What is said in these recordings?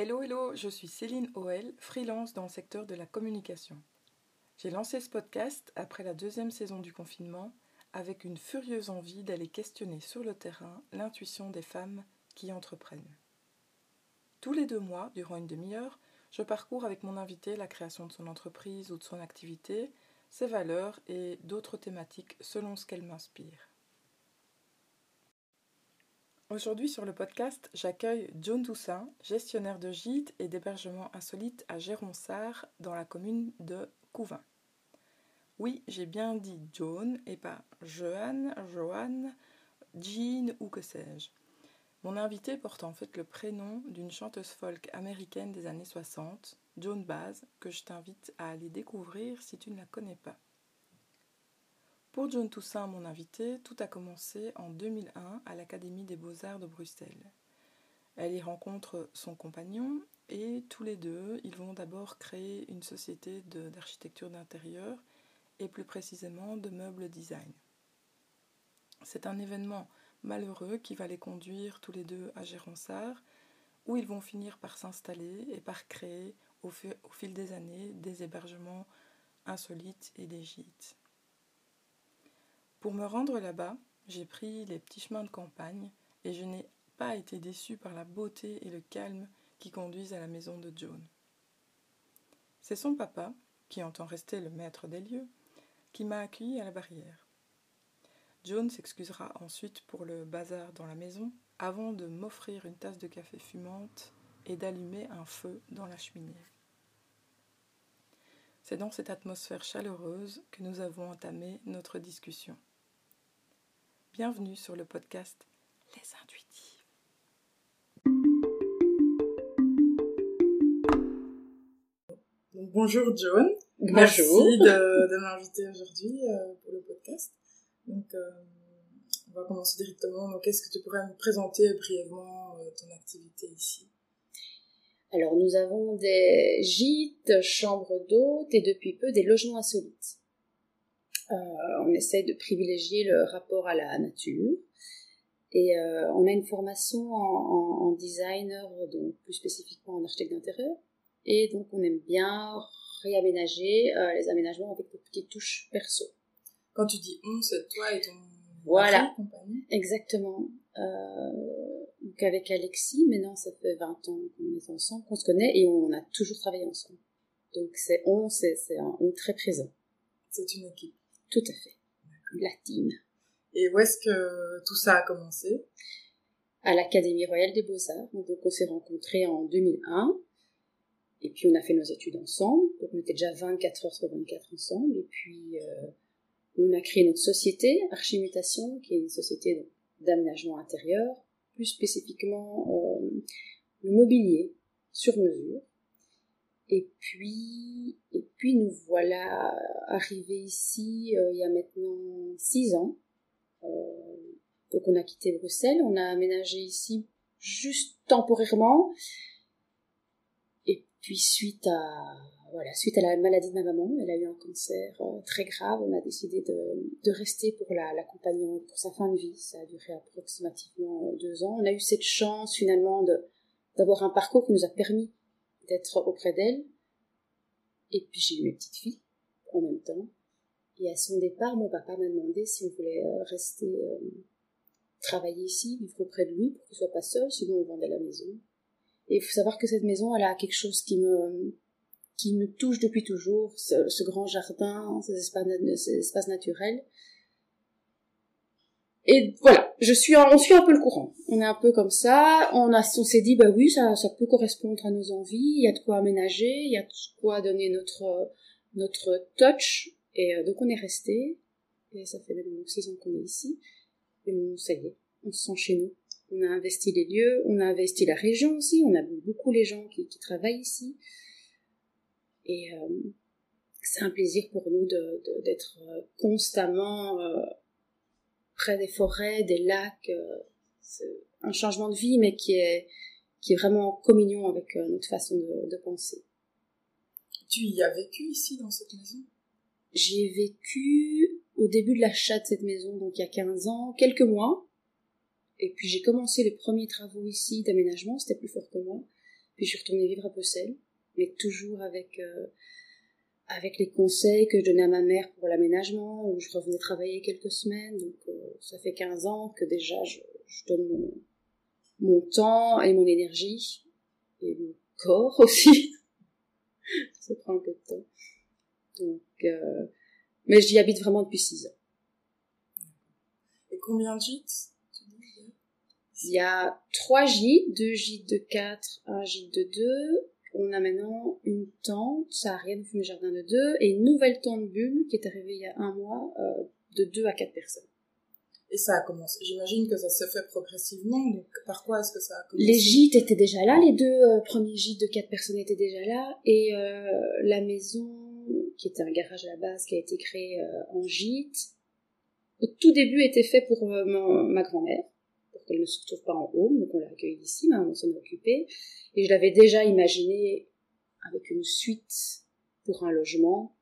Hello, hello, je suis Céline Oel, freelance dans le secteur de la communication. J'ai lancé ce podcast après la deuxième saison du confinement avec une furieuse envie d'aller questionner sur le terrain l'intuition des femmes qui entreprennent. Tous les deux mois, durant une demi-heure, je parcours avec mon invité la création de son entreprise ou de son activité, ses valeurs et d'autres thématiques selon ce qu'elle m'inspire. Aujourd'hui sur le podcast, j'accueille John Toussaint, gestionnaire de gîtes et d'hébergement insolite à Géronsard, dans la commune de Couvin. Oui, j'ai bien dit John et pas Johan, Johan, Jean ou que sais-je. Mon invité porte en fait le prénom d'une chanteuse folk américaine des années 60, Joan Baez, que je t'invite à aller découvrir si tu ne la connais pas. Pour John Toussaint, mon invité, tout a commencé en 2001 à l'Académie des Beaux-Arts de Bruxelles. Elle y rencontre son compagnon et tous les deux, ils vont d'abord créer une société d'architecture d'intérieur et plus précisément de meubles design. C'est un événement malheureux qui va les conduire tous les deux à Géronsard, où ils vont finir par s'installer et par créer au, fil des années des hébergements insolites et des gîtes. Pour me rendre là-bas, j'ai pris les petits chemins de campagne et je n'ai pas été déçue par la beauté et le calme qui conduisent à la maison de Joan. C'est son papa, qui entend rester le maître des lieux, qui m'a accueilli à la barrière. John s'excusera ensuite pour le bazar dans la maison avant de m'offrir une tasse de café fumante et d'allumer un feu dans la cheminée. C'est dans cette atmosphère chaleureuse que nous avons entamé notre discussion. Bienvenue sur le podcast Les Intuitives. bonjour John. Bonjour. Merci de, m'inviter aujourd'hui euh, pour le podcast. Donc, euh, on va commencer directement. Donc, est-ce que tu pourrais me présenter brièvement euh, ton activité ici? Alors, nous avons des gîtes, chambres d'hôtes et depuis peu des logements insolites. Euh, on essaye de privilégier le rapport à la nature. Et on a une formation en, designer, donc plus spécifiquement en architecte d'intérieur. Et donc on aime bien réaménager les aménagements avec des petites touches perso. Quand tu dis on, c'est toi et ton voilà. compagnie Exactement. Euh, donc avec Alexis, maintenant ça fait 20 ans qu'on est ensemble, qu'on se connaît et on a toujours travaillé ensemble. Donc c'est on, c'est un on très présent. C'est une équipe. Tout à fait. La team. Et où est-ce que tout ça a commencé? À l'Académie royale des beaux-arts. Donc on s'est rencontrés en 2001. Et puis on a fait nos études ensemble. Donc on était déjà 24 heures sur 24 ensemble. Et puis euh, on a créé notre société, Archimutation, qui est une société d'aménagement intérieur, plus spécifiquement euh, le mobilier sur mesure. Et puis, puis nous voilà arrivés ici euh, il y a maintenant six ans. Euh, donc on a quitté Bruxelles, on a aménagé ici juste temporairement. Et puis suite à voilà, suite à la maladie de ma maman, elle a eu un cancer euh, très grave. On a décidé de, de rester pour l'accompagner pour sa fin de vie. Ça a duré approximativement deux ans. On a eu cette chance finalement d'avoir un parcours qui nous a permis d'être auprès d'elle. Et puis j'ai eu mes petites filles en même temps. Et à son départ, mon papa m'a demandé si on voulait euh, rester euh, travailler ici, vivre auprès de lui pour qu'il soit pas seul, sinon on vendait la maison. Et il faut savoir que cette maison, elle a quelque chose qui me qui me touche depuis toujours, ce, grand jardin, ces espaces, naturels. Et voilà, je suis, on suit un peu le courant. On est un peu comme ça. On a, on s'est dit, bah oui, ça, ça peut correspondre à nos envies. Il y a de quoi aménager, il y a de quoi donner notre, notre touch. Et euh, donc on est resté. Et ça fait maintenant six ans qu'on est ici. Et bon, ça y est, on se sent chez nous. On a investi les lieux, on a investi la région aussi. On a beaucoup les gens qui, qui travaillent ici. Et euh, c'est un plaisir pour nous d'être de, euh, constamment euh, près des forêts, des lacs. c'est un changement de vie, mais qui est, qui est vraiment en communion avec notre façon de, de penser. Tu y as vécu ici, dans cette maison? J'y ai vécu au début de l'achat de cette maison, donc il y a 15 ans, quelques mois. Et puis j'ai commencé les premiers travaux ici d'aménagement, c'était plus fort que moi. Puis je suis retournée vivre à Bruxelles, mais toujours avec euh, avec les conseils que je donnais à ma mère pour l'aménagement, où je revenais travailler quelques semaines. Donc euh, ça fait 15 ans que déjà je, je donne mon, mon temps et mon énergie, et mon corps aussi. ça prend un peu de temps. Donc, euh, mais j'y habite vraiment depuis 6 ans. Et combien de gîtes Il y a? Trois gîtes, deux gîtes de 4, un gîte de 2. On a maintenant une tente, ça a rien de jardin de 2, et une nouvelle tente bulle qui est arrivée il y a un mois, euh, de 2 à 4 personnes. Et ça a commencé. J'imagine que ça se fait progressivement. Donc, par quoi est-ce que ça a commencé? Les gîtes étaient déjà là. Les deux euh, premiers gîtes de quatre personnes étaient déjà là. Et euh, la maison, qui était un garage à la base, qui a été créé euh, en gîte, au tout début était fait pour euh, ma grand-mère, qu'elle ne se retrouve pas en haut. Donc, on l'a accueillie ici, mais on s'en est occupé. Et je l'avais déjà imaginé avec une suite pour un logement.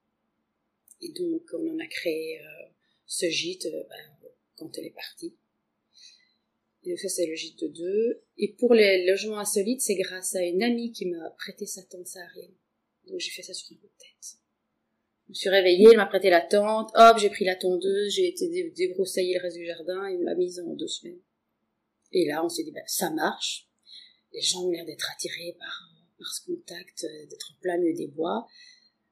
Et donc, on en a créé ce gîte. Ben, quand elle est partie. Et donc ça, c'est le gîte de deux. Et pour les logements insolites, c'est grâce à une amie qui m'a prêté sa tente saharienne. Donc j'ai fait ça sur un coup tête. Je me suis réveillée, elle m'a prêté la tente, hop, j'ai pris la tondeuse, j'ai été débroussailler le reste du jardin et on l'a mise en deux semaines. Et là, on s'est dit, ben, ça marche. Les gens ont l'air d'être attirés par, par ce contact, euh, d'être en plein milieu des bois,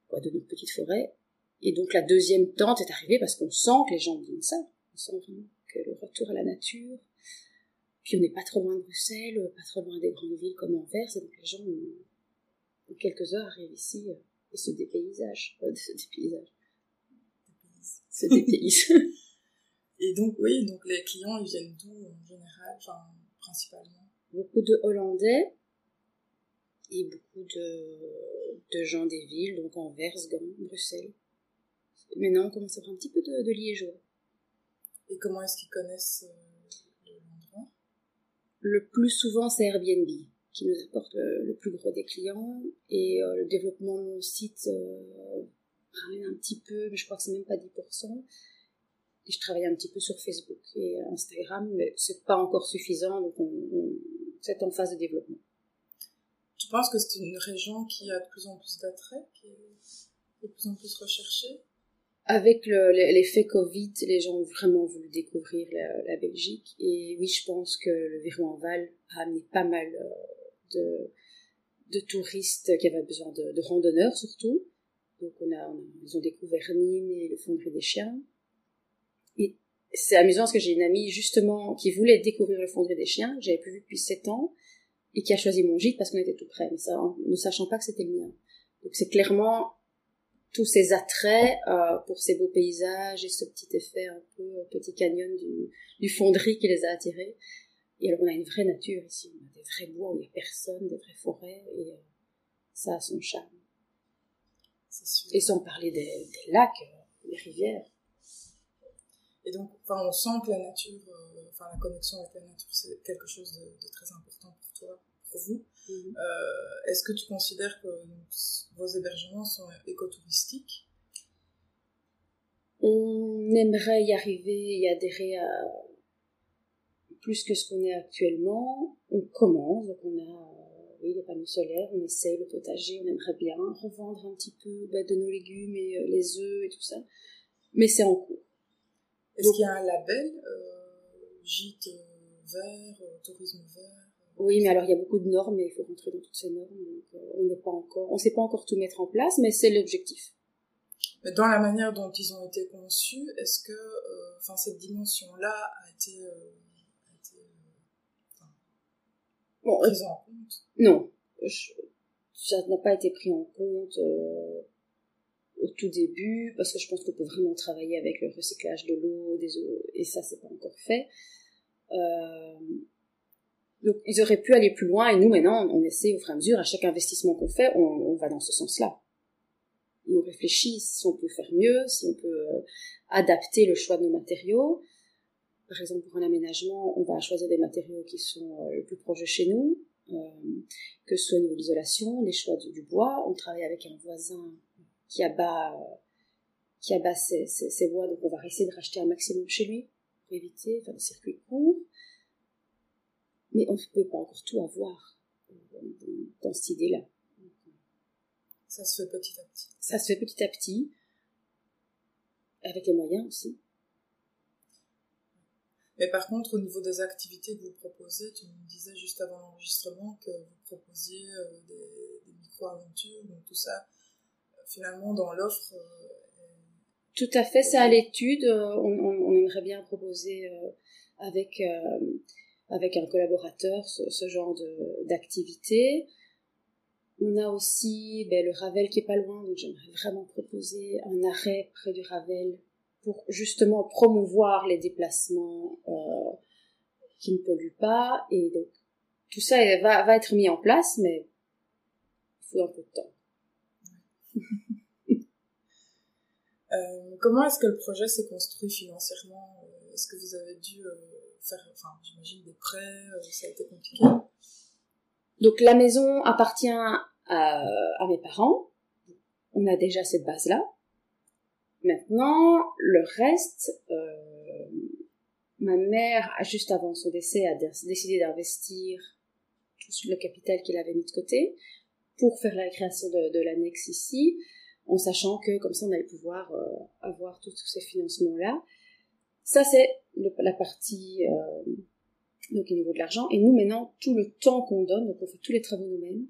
quoi, de notre petite forêt. Et donc la deuxième tente est arrivée parce qu'on sent que les gens disent ça on sent vraiment que le retour à la nature. Puis on n'est pas trop loin de Bruxelles, pas trop loin des grandes villes comme Anvers, et donc les gens, en quelques heures, arrivent ici euh, et se dépaysagent. Euh, se dépaysagent. Se dépaysent. et donc, oui, donc les clients, ils viennent d'où en général, enfin, principalement? Beaucoup de Hollandais et beaucoup de, de gens des villes, donc Anvers, Gand, Bruxelles. Maintenant, on commence à avoir un petit peu de, de liégeois. Et comment est-ce qu'ils connaissent euh, l'endroit? Le plus souvent, c'est Airbnb qui nous apporte le, plus gros des clients. Et euh, le développement de mon site euh, ramène un petit peu, mais je crois que c'est même pas 10%. Et je travaille un petit peu sur Facebook et Instagram, mais c'est pas encore suffisant, donc on, c'est en phase de développement. Tu penses que c'est une région qui a de plus en plus d'attrait, qui est de plus en plus recherchée? Avec l'effet Covid, les gens ont vraiment voulu découvrir la, Belgique. Et oui, je pense que le Virou en Val a amené pas mal euh, de, de touristes qui avaient besoin de, de randonneurs surtout. Donc on a, ils ont découvert Nîmes et le Fonderie des Chiens. C'est amusant parce que j'ai une amie justement qui voulait découvrir le Fonderie des Chiens, que j'avais plus vu depuis sept ans, et qui a choisi mon gîte parce qu'on était tout près, mais ça, ne sachant pas que c'était le mien. Donc c'est clairement tous ces attraits euh, pour ces beaux paysages et ce petit effet un peu euh, petit canyon du, du fonderie qui les a attirés. Et alors on a une vraie nature ici, on a des vrais bois où il n'y a personne, des vraies forêts, et euh, ça a son charme. Et sans parler des, des lacs, des rivières. Et donc, enfin, on sent que la nature, enfin la connexion avec la nature, c'est quelque chose de, de très important pour toi, pour vous. Mhm. Euh, est-ce que tu considères que vos hébergements sont écotouristiques? On aimerait y arriver et adhérer à plus que ce qu'on est actuellement. On commence, donc on a oui, les panneaux solaires, on essaie le potager, on aimerait bien revendre un petit peu bah, de nos légumes et euh, les œufs et tout ça, mais c'est en cours. Est-ce qu'il y a un label euh, gîte vert, tourisme vert oui, mais alors il y a beaucoup de normes et il faut rentrer dans toutes ces normes. Donc euh, on n'est pas encore, on sait pas encore tout mettre en place, mais c'est l'objectif. Mais dans la manière dont ils ont été conçus, est-ce que, euh, enfin, cette dimension-là a été, euh, a été bon, prise en compte? Non, ça n'a pas été pris en compte au tout début parce que je pense qu'on peut vraiment travailler avec le recyclage de l'eau, des eaux, et ça c'est pas encore fait. Euh, donc ils auraient pu aller plus loin et nous maintenant on essaie au fur et à mesure à chaque investissement qu'on fait on, va dans ce sens-là. On réfléchit si on peut faire mieux, si on peut euh, adapter le choix de nos matériaux. Par exemple pour un aménagement on va choisir des matériaux qui sont euh, le plus proches de chez nous, que ce soit au niveau de l'isolation, les choix du, bois. On travaille avec un voisin qui abat qui abat ses, ses, bois donc on va essayer de racheter un maximum chez lui pour éviter faire des circuits courts mais on ne peut pas encore tout avoir. dans, cette idée-là. Ça se fait petit à petit. Ça se fait petit à petit, avec les moyens aussi. Mais par contre, au niveau des activités que vous proposez, tu me disais juste avant l'enregistrement que vous proposiez euh, des, micro-aventures, donc tout ça, euh, finalement, dans l'offre. Euh, tout à fait, c'est à l'étude. On, aimerait bien proposer avec, avec un collaborateur ce, genre d'activité. On a aussi ben, le Ravel qui est pas loin, donc j'aimerais vraiment proposer un arrêt près du Ravel pour justement promouvoir les déplacements euh, qui ne polluent pas. Et donc, tout ça va être mis en place, mais il faut un peu de temps. Euh, comment est-ce que le projet s'est construit financièrement? Euh, Est-ce que vous avez dû faire, enfin, j'imagine des prêts Ça a été compliqué? Donc la maison appartient à, mes parents. On a déjà cette base-là. Maintenant, le reste, euh, ma mère, juste avant son décès, a décidé d'investir tout le capital qu'il avait mis de côté pour faire la création de, l'annexe ici, en sachant que comme ça on allait pouvoir euh, avoir tous ces financements-là. Ça c'est la partie euh, donc au niveau de l'argent. Et nous maintenant, tout le temps qu'on donne, donc on fait tous les travaux nous-mêmes,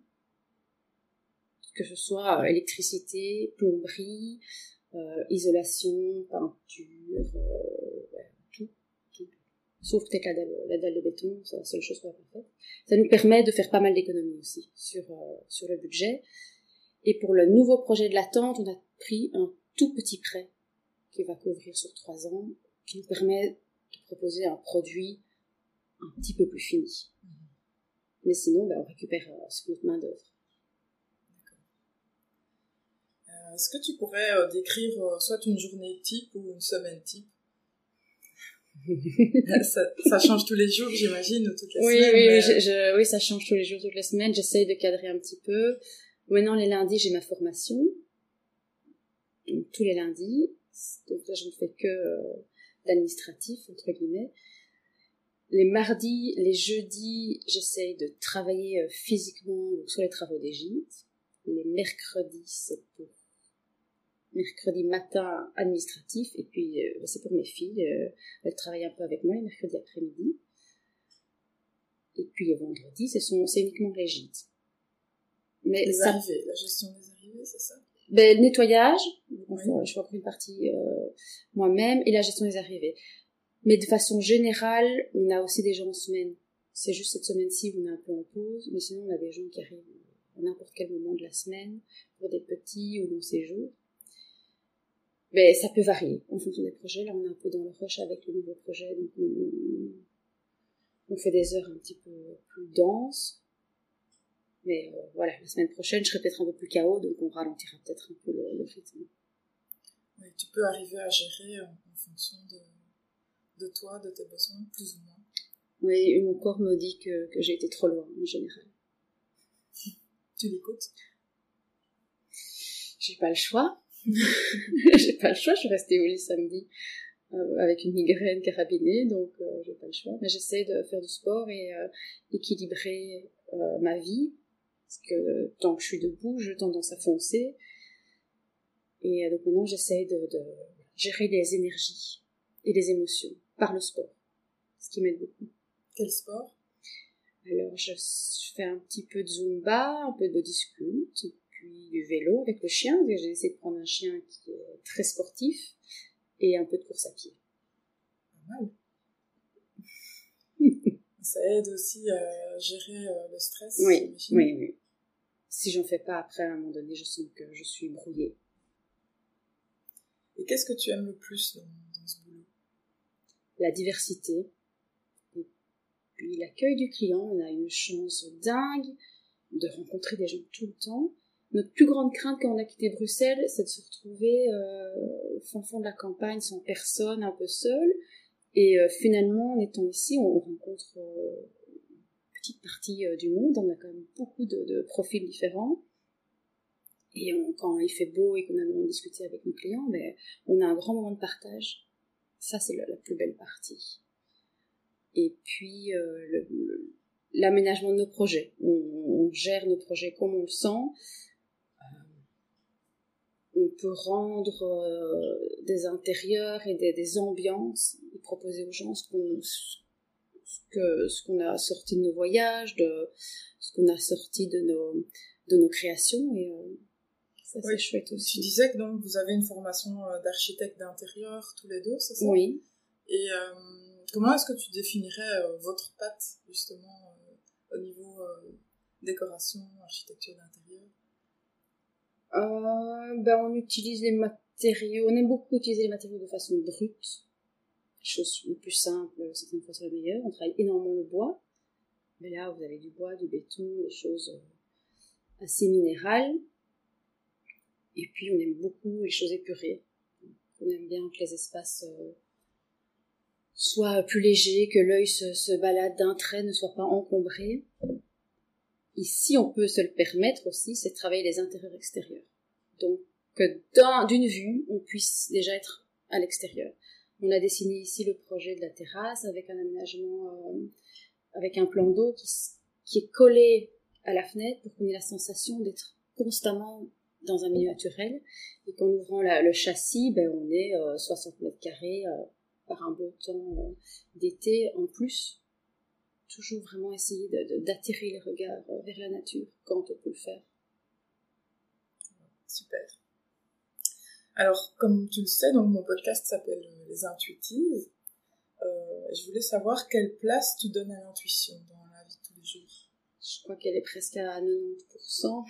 que ce soit électricité, plomberie, euh, isolation, peinture, euh. Sauf peut-être la dalle, la dalle de béton, c'est la seule chose qu'on pas faite. Ça nous permet de faire pas mal d'économies aussi sur, euh, sur le budget. Et pour le nouveau projet de la tente, on a pris un tout petit prêt qui va couvrir sur trois ans, qui nous permet de proposer un produit un petit peu plus fini. Mmh. Mais sinon, ben, on récupère sur notre main d'œuvre. Est-ce que tu pourrais euh, décrire euh, soit une journée type ou une semaine type ça, change tous les jours, j'imagine, ou toutes les oui, semaines. Oui, oui, ça change tous les jours, toutes les semaines. J'essaye de cadrer un petit peu. Maintenant, les lundis, j'ai ma formation. Donc, tous les lundis. Donc là, je ne fais que l'administratif, euh, entre guillemets. Les mardis, les jeudis, j'essaye de travailler physiquement sur les travaux des gîtes. Les mercredis, c'est pour mercredi matin administratif et puis euh, c'est pour mes filles euh, elles travaillent un peu avec moi les mercredis après-midi. Et puis le vendredi c'est c'est uniquement les gîtes. Mais les arrivées la gestion des arrivées c'est ça? Ben, le nettoyage je fais encore une partie euh, moi-même et la gestion des arrivées. Mais de façon générale on a aussi des gens en semaine. C'est juste cette semaine-ci où on est un peu en pause mais sinon on a des gens qui arrivent à n'importe quel moment de la semaine pour des petits ou longs séjours mais ça peut varier en fonction des projets. Là, on est un peu dans le rush avec le nouveau projet, donc on, fait des heures un petit peu plus denses. Mais euh, voilà, la semaine prochaine, je serai peut-être un peu plus chaos, donc on ralentira peut-être un peu le, rythme. Oui, tu peux arriver à gérer en, fonction de, de, toi, de tes besoins, plus ou moins. Oui, mon corps me dit que, que j'ai été trop loin en général. tu l'écoutes? J'ai pas le choix. j'ai pas le choix, je suis restée au lit samedi euh, avec une migraine carabinée, donc euh, j'ai pas le choix. Mais j'essaie de faire du sport et euh, équilibrer ma vie, parce que tant que je suis debout, j'ai tendance à foncer. Et donc maintenant, j'essaie de, de, gérer les énergies et les émotions par le sport, ce qui m'aide beaucoup. Quel sport? Alors, je, fais un petit peu de zumba, un peu de body sculpt, du vélo avec le chien. J'ai essayé de prendre un chien qui est très sportif et un peu de course à pied. Pas mal. Ça aide aussi à gérer euh, le stress. Oui, oui, oui. Si j'en fais pas après, à un moment donné, je sens que je suis brouillée. Et qu'est-ce que tu aimes le plus dans, ce boulot? La diversité. Et puis l'accueil du client. On a une chance dingue de rencontrer des gens tout le temps notre plus grande crainte quand on a quitté Bruxelles, c'est de se retrouver euh, au fond de la campagne, sans personne, un peu seul. Et euh, finalement, en étant ici, on rencontre euh, une petite partie du monde. On a quand même beaucoup de, profils différents. Et quand il fait beau et qu'on a le de discuter avec nos clients, ben, on a un grand moment de partage. Ça, c'est la, plus belle partie. Et puis, l'aménagement de nos projets. On, gère nos projets comme on le sent. Euh, on peut rendre euh, des intérieurs et des, ambiances et proposer aux gens ce qu'on que ce qu'on a sorti de nos voyages, de ce qu'on a sorti de nos de nos créations et euh, ça c'est chouette aussi. Tu disais que donc vous avez une formation d'architecte d'intérieur tous les deux, c'est ça? Oui. Et Comment est-ce que tu définirais euh, votre patte, justement, euh, au niveau euh, décoration, architecture d'intérieur? Ben, On utilise les matériaux, on aime beaucoup utiliser les matériaux de façon brute. Chose le plus simple, certaines fois c'est la meilleure. On travaille énormément le bois. Mais là, vous avez du bois, du béton, des choses assez minérales. Et puis, on aime beaucoup les choses épurées. On aime bien que les espaces soit plus léger, que l'œil se, balade d'un trait, ne soit pas encombré. Ici, on peut se le permettre aussi, c'est de travailler les intérieurs extérieurs. Donc, que d'une vue, on puisse déjà être à l'extérieur. On a dessiné ici le projet de la terrasse avec un aménagement, euh, avec un plan d'eau qui, qui est collé à la fenêtre pour qu'on ait la sensation d'être constamment dans un milieu naturel. Et qu'en ouvrant le châssis, ben, on est 60 euh, mètres carrés euh, par un beau temps euh, d'été en plus. Toujours vraiment essayer d'attirer les regards euh, vers la nature quand on peut le faire. Super. Alors, comme tu le sais, donc mon podcast s'appelle euh, Les Intuitives. je voulais savoir quelle place tu donnes à l'intuition dans la vie de tous les jours. Je crois qu'elle est presque à 90%.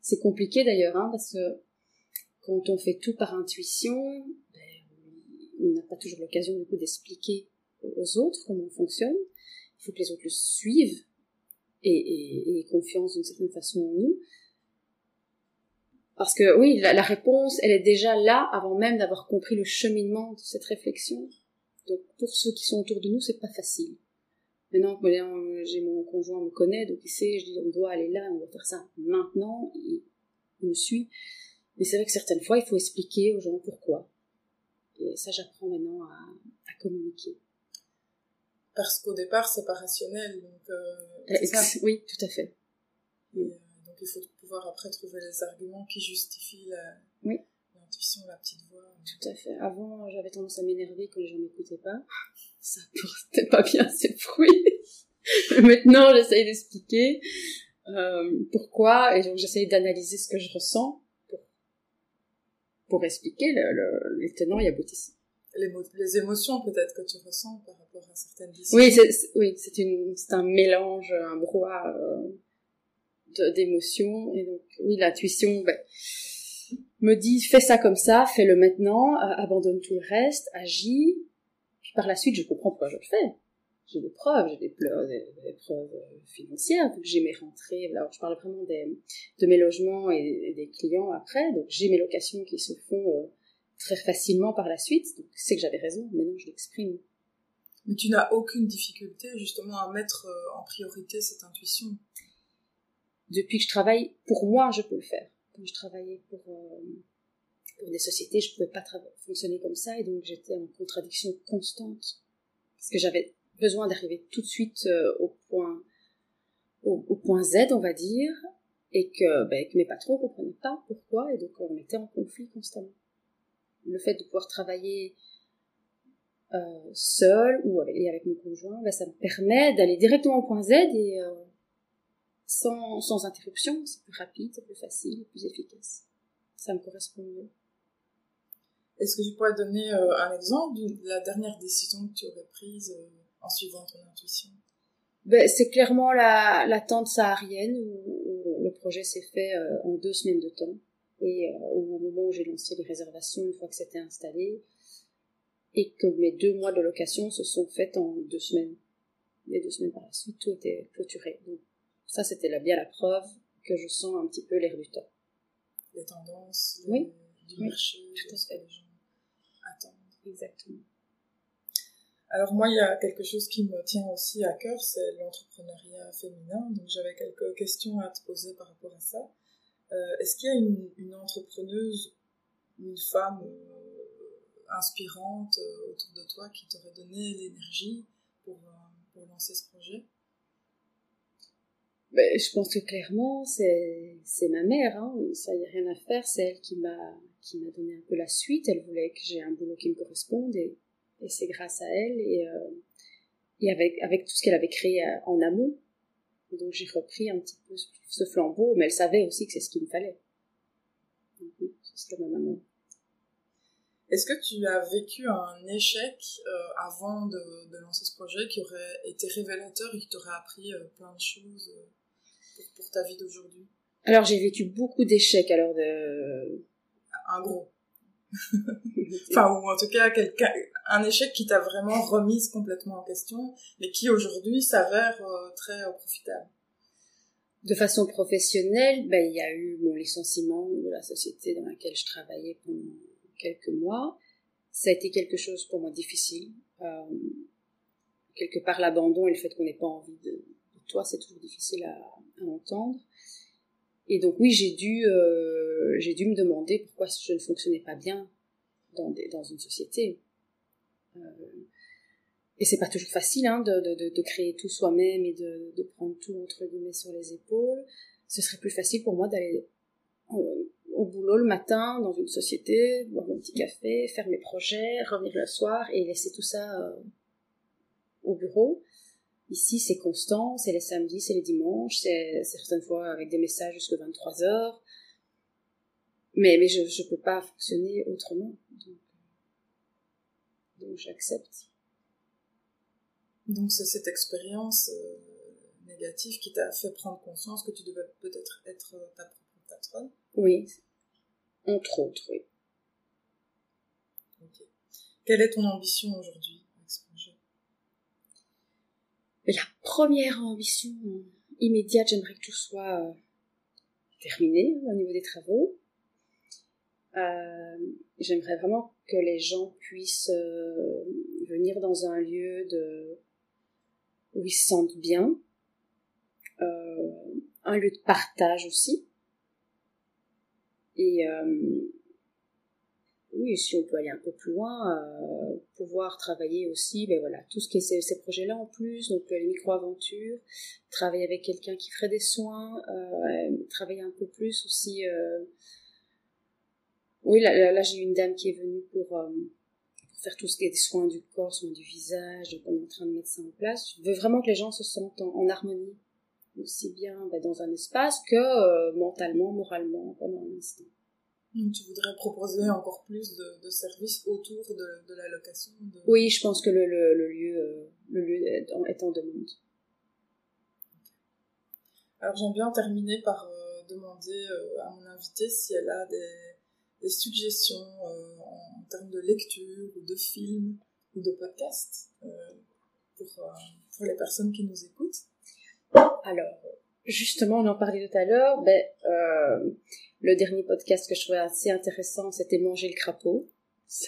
C'est compliqué d'ailleurs, hein, parce que quand on fait tout par intuition, on n'a pas toujours l'occasion du coup d'expliquer aux autres comment on fonctionne. Faut que les autres le suivent et, aient confiance d'une certaine façon en nous. Parce que oui, la, réponse, elle est déjà là avant même d'avoir compris le cheminement de cette réflexion. Donc pour ceux qui sont autour de nous, c'est pas facile. Maintenant que j'ai mon conjoint me connaît, donc il sait, je dis on doit aller là, on doit faire ça maintenant, il me suit. Mais c'est vrai que certaines fois, il faut expliquer aux gens pourquoi. Et ça, j'apprends maintenant à, communiquer. Parce qu'au départ, c'est pas rationnel, donc. Euh, euh oui, tout à fait. Et, euh, donc il faut pouvoir après trouver les arguments qui justifient la, oui. l'intuition, la petite voix. Tout à fait. Avant, j'avais tendance à m'énerver quand les gens m'écoutaient pas. Ça portait pas bien ses fruits. Maintenant, j'essaye d'expliquer euh, pourquoi, et donc j'essaye d'analyser ce que je ressens pour expliquer le, les tenants et aboutissants. Les, émotions peut-être que tu ressens par rapport à certaines décisions. Oui, c'est, oui, c'est une, c'est un mélange, un brouhaha euh, d'émotions. Et donc oui, l'intuition, ben, me dit fais ça comme ça, fais-le maintenant, abandonne tout le reste, agis. Puis par la suite, je comprends pourquoi je le fais. J'ai des preuves, j'ai des, preuves financières, donc j'ai mes rentrées, alors je parle vraiment des, de mes logements et, des clients après, donc j'ai mes locations qui se font euh, très facilement par la suite, donc c'est que j'avais raison, maintenant je l'exprime. Mais tu n'as aucune difficulté justement à mettre euh, en priorité cette intuition Depuis que je travaille pour moi, je peux le faire. Quand je travaillais pour, euh, pour des sociétés, je ne pouvais pas fonctionner comme ça, et donc j'étais en contradiction constante, parce que j'avais besoin d'arriver tout de suite euh, au point au, point Z, on va dire, et que, ben, que mes patrons comprenaient pas pourquoi, et donc on était en conflit constamment. Le fait de pouvoir travailler euh, seul ou avec, et avec mon conjoint, ben, ça me permet d'aller directement au point Z et euh, sans, sans interruption, c'est plus rapide, c'est plus facile, plus efficace. Ça me correspond mieux. Est-ce que tu pourrais donner euh, un exemple de la dernière décision que tu aurais prise en suivant ton intuition? Ben, C'est clairement la, la tente saharienne où, le projet s'est fait en deux semaines de temps. Et euh, au moment où j'ai lancé les réservations, une fois que c'était installé, et que mes deux mois de location se sont faits en deux semaines. Les deux semaines par la suite, tout était clôturé. Donc ça, c'était bien la preuve que je sens un petit peu l'air du temps. Les tendances oui. du marché, tout à fait. les gens attendent. Exactement. Alors moi, il y a quelque chose qui me tient aussi à cœur, c'est l'entrepreneuriat féminin. Donc j'avais quelques questions à te poser par rapport à ça. Euh, est-ce qu'il y a une, entrepreneuse, une femme euh, inspirante euh, autour de toi qui t'aurait donné l'énergie pour, lancer ce projet? Ben, Je pense que clairement, c'est, c'est ma mère. Hein. Ça, y a rien à faire. C'est elle qui m'a, qui m'a donné un peu la suite. Elle voulait que j'ai un boulot qui me corresponde et, et c'est grâce à elle et, et avec, avec tout ce qu'elle avait créé en amont. Donc j'ai repris un petit peu ce flambeau, mais elle savait aussi que c'est ce qu'il me fallait. Donc oui, c'était ma maman. Est-ce que tu as vécu un échec euh, avant de, de, lancer ce projet qui aurait été révélateur et qui t'aurait appris euh, plein de choses euh, pour, pour, ta vie d'aujourd'hui? Alors j'ai vécu beaucoup d'échecs alors de... Un gros. Enfin, ou en tout cas, un échec qui t'a vraiment remise complètement en question, mais qui aujourd'hui s'avère très profitable. De façon professionnelle, ben, il y a eu mon licenciement de la société dans laquelle je travaillais pendant quelques mois. Ça a été quelque chose pour moi difficile. Euh, quelque part, l'abandon et le fait qu'on n'ait pas envie de, de toi, c'est toujours difficile à, à, entendre. Et donc oui, j'ai dû, euh, j'ai dû me demander pourquoi je ne fonctionnais pas bien dans, des, dans une société. Euh, et c'est pas toujours facile hein, de, de, de, créer tout soi-même et de, de prendre tout entre guillemets sur les épaules. Ce serait plus facile pour moi d'aller au boulot le matin dans une société, boire un petit café, faire mes projets, revenir le soir et laisser tout ça euh, au bureau. Ici, c'est constant, c'est les samedis, c'est les dimanches, c'est certaines fois avec des messages jusqu'à 23 heures. Mais, mais je ne peux pas fonctionner autrement. Donc, donc j'accepte. Donc c'est cette expérience euh, négative qui t'a fait prendre conscience que tu devais peut-être être ta propre patronne? Oui, entre autres, oui. Quelle est ton ambition aujourd'hui? La première ambition immédiate, j'aimerais que tout soit euh, terminé au niveau des travaux. Euh, j'aimerais vraiment que les gens puissent euh, venir dans un lieu de où ils se sentent bien, un lieu de partage aussi, et oui, si on peut aller un peu plus loin, euh, pouvoir travailler aussi, ben voilà, tout ce qui est ces, projets-là en plus, donc les micro-aventures, travailler avec quelqu'un qui ferait des soins, euh, travailler un peu plus aussi. Euh... Oui, là, là, j'ai une dame qui est venue pour, euh, faire tout ce qui est des soins du corps, soins du visage, donc on est en train de mettre ça en place. Je veux vraiment que les gens se sentent en, en harmonie aussi bien bah, dans un espace que euh, mentalement, moralement, pendant un instant. Donc tu voudrais proposer encore plus de, de services autour de, de la location de... Oui, je pense que le, le, le lieu, euh, le lieu est, en, est en demande. Alors j'aime bien terminer par euh, demander euh, à mon invitée si elle a des, des suggestions euh, en, en, termes de lecture ou de films ou de podcasts pour, pour les personnes qui nous écoutent. Alors, justement, on en parlait tout à l'heure, ben, le dernier podcast que je trouvais assez intéressant, c'était Manger le crapaud.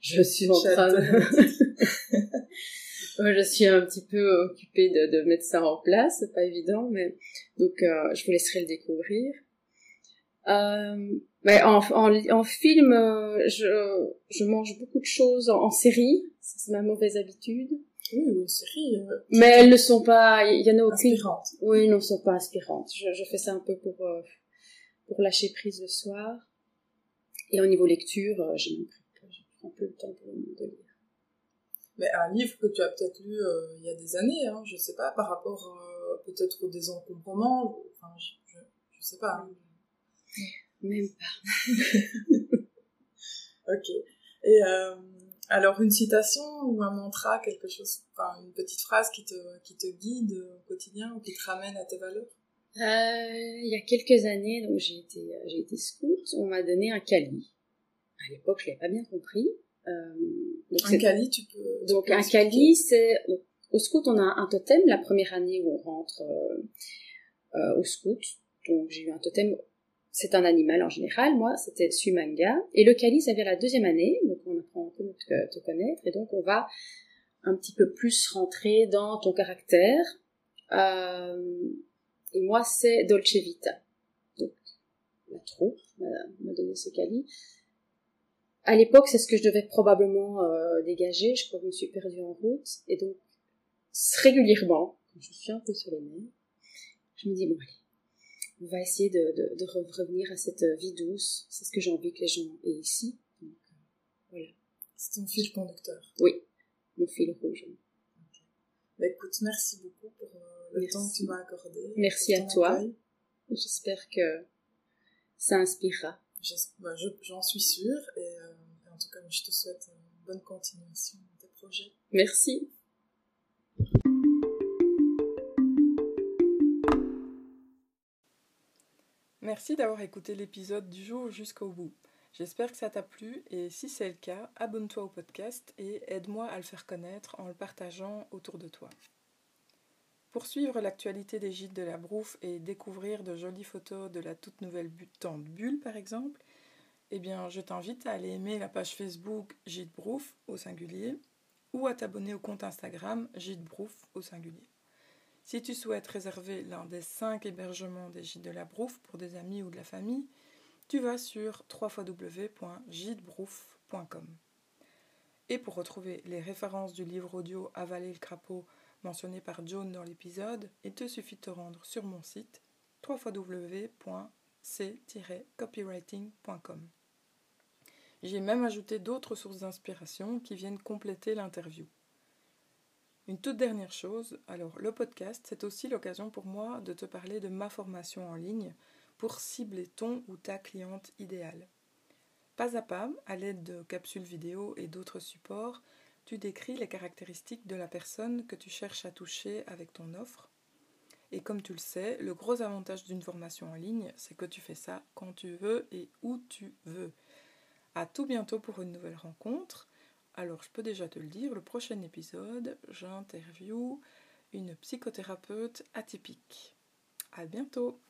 je suis en train de... je suis un petit peu occupée de, de mettre ça en place, c'est pas évident, mais donc euh, je vous laisserai le découvrir. Euh, mais en, en, en film, euh, je, je mange beaucoup de choses en, en série, c'est ma mauvaise habitude. Oui, ou une série. Euh, mais elles ne sont pas, il y en a aucune. Inspirantes. Oui, non, sont pas inspirantes. Je, je fais ça un peu pour euh, pour lâcher prise le soir. Et au niveau lecture, euh, j'ai même pris, je prends un peu le temps pour de lire. Mais un livre que tu as peut-être lu euh, il y a des années, hein, je sais pas, par rapport euh, peut-être au désencombrement, enfin, je, je, je sais pas. Hein. Même pas. ok. Et euh, alors une citation ou un mantra, quelque chose, enfin une petite phrase qui te, qui te guide au quotidien ou qui te ramène à tes valeurs? Il y a quelques années, donc j'ai été, j'ai été scout, on m'a donné un cali. À l'époque, je l'avais pas bien compris. Euh, donc un cali, tu peux. Donc un cali, c'est? au scout, on a un totem la première année où on rentre euh, euh, au scout. Donc j'ai eu un totem c'est un animal en général, moi c'était Sumanga, et le Kali ça vient la deuxième année, donc on apprend un peu à te, te connaître, et donc on va un petit peu plus rentrer dans ton caractère, euh, et moi c'est Dolce Vita, donc la troupe m'a donné ce Kali. À l'époque c'est ce que je devais probablement euh, dégager, je crois que je me suis perdue en route, et donc régulièrement, quand je suis un peu sur les nerfs, je me dis, bon, allez, on va essayer de, de, revenir à cette vie douce. C'est ce que j'ai envie que les gens aient ici. Donc, euh, voilà. C'est ton fil conducteur. Oui, mon fil rouge. Bah, écoute, merci beaucoup pour le temps que tu m'as accordé. Merci à toi. J'espère que ça inspirera. Bah, j'en suis sûre. Et, euh, en tout cas, je te souhaite une bonne continuation de tes projets. Merci. Merci d'avoir écouté l'épisode du jour jusqu'au bout. J'espère que ça t'a plu et si c'est le cas, abonne-toi au podcast et aide-moi à le faire connaître en le partageant autour de toi. Pour suivre l'actualité des gîtes de la Brouffe et découvrir de jolies photos de la toute nouvelle tente Bulle par exemple, eh bien je t'invite à aller aimer la page Facebook Gîte Brouffe au singulier ou à t'abonner au compte Instagram Gîte Brouffe au singulier. Si tu souhaites réserver l'un des cinq hébergements des gîtes de la Brouffe pour des amis ou de la famille, tu vas sur www.gitebrouf.com. Et pour retrouver les références du livre audio Avaler le crapaud mentionné par John dans l'épisode, il te suffit de te rendre sur mon site www.c-copywriting.com. J'ai même ajouté d'autres sources d'inspiration qui viennent compléter l'interview. Une toute dernière chose, alors le podcast, c'est aussi l'occasion pour moi de te parler de ma formation en ligne pour cibler ton ou ta cliente idéale. Pas à pas, à l'aide de capsules vidéo et d'autres supports, tu décris les caractéristiques de la personne que tu cherches à toucher avec ton offre. Et comme tu le sais, le gros avantage d'une formation en ligne, c'est que tu fais ça quand tu veux et où tu veux. À tout bientôt pour une nouvelle rencontre. Alors, je peux déjà te le dire, le prochain épisode, j'interview une psychothérapeute atypique. À bientôt!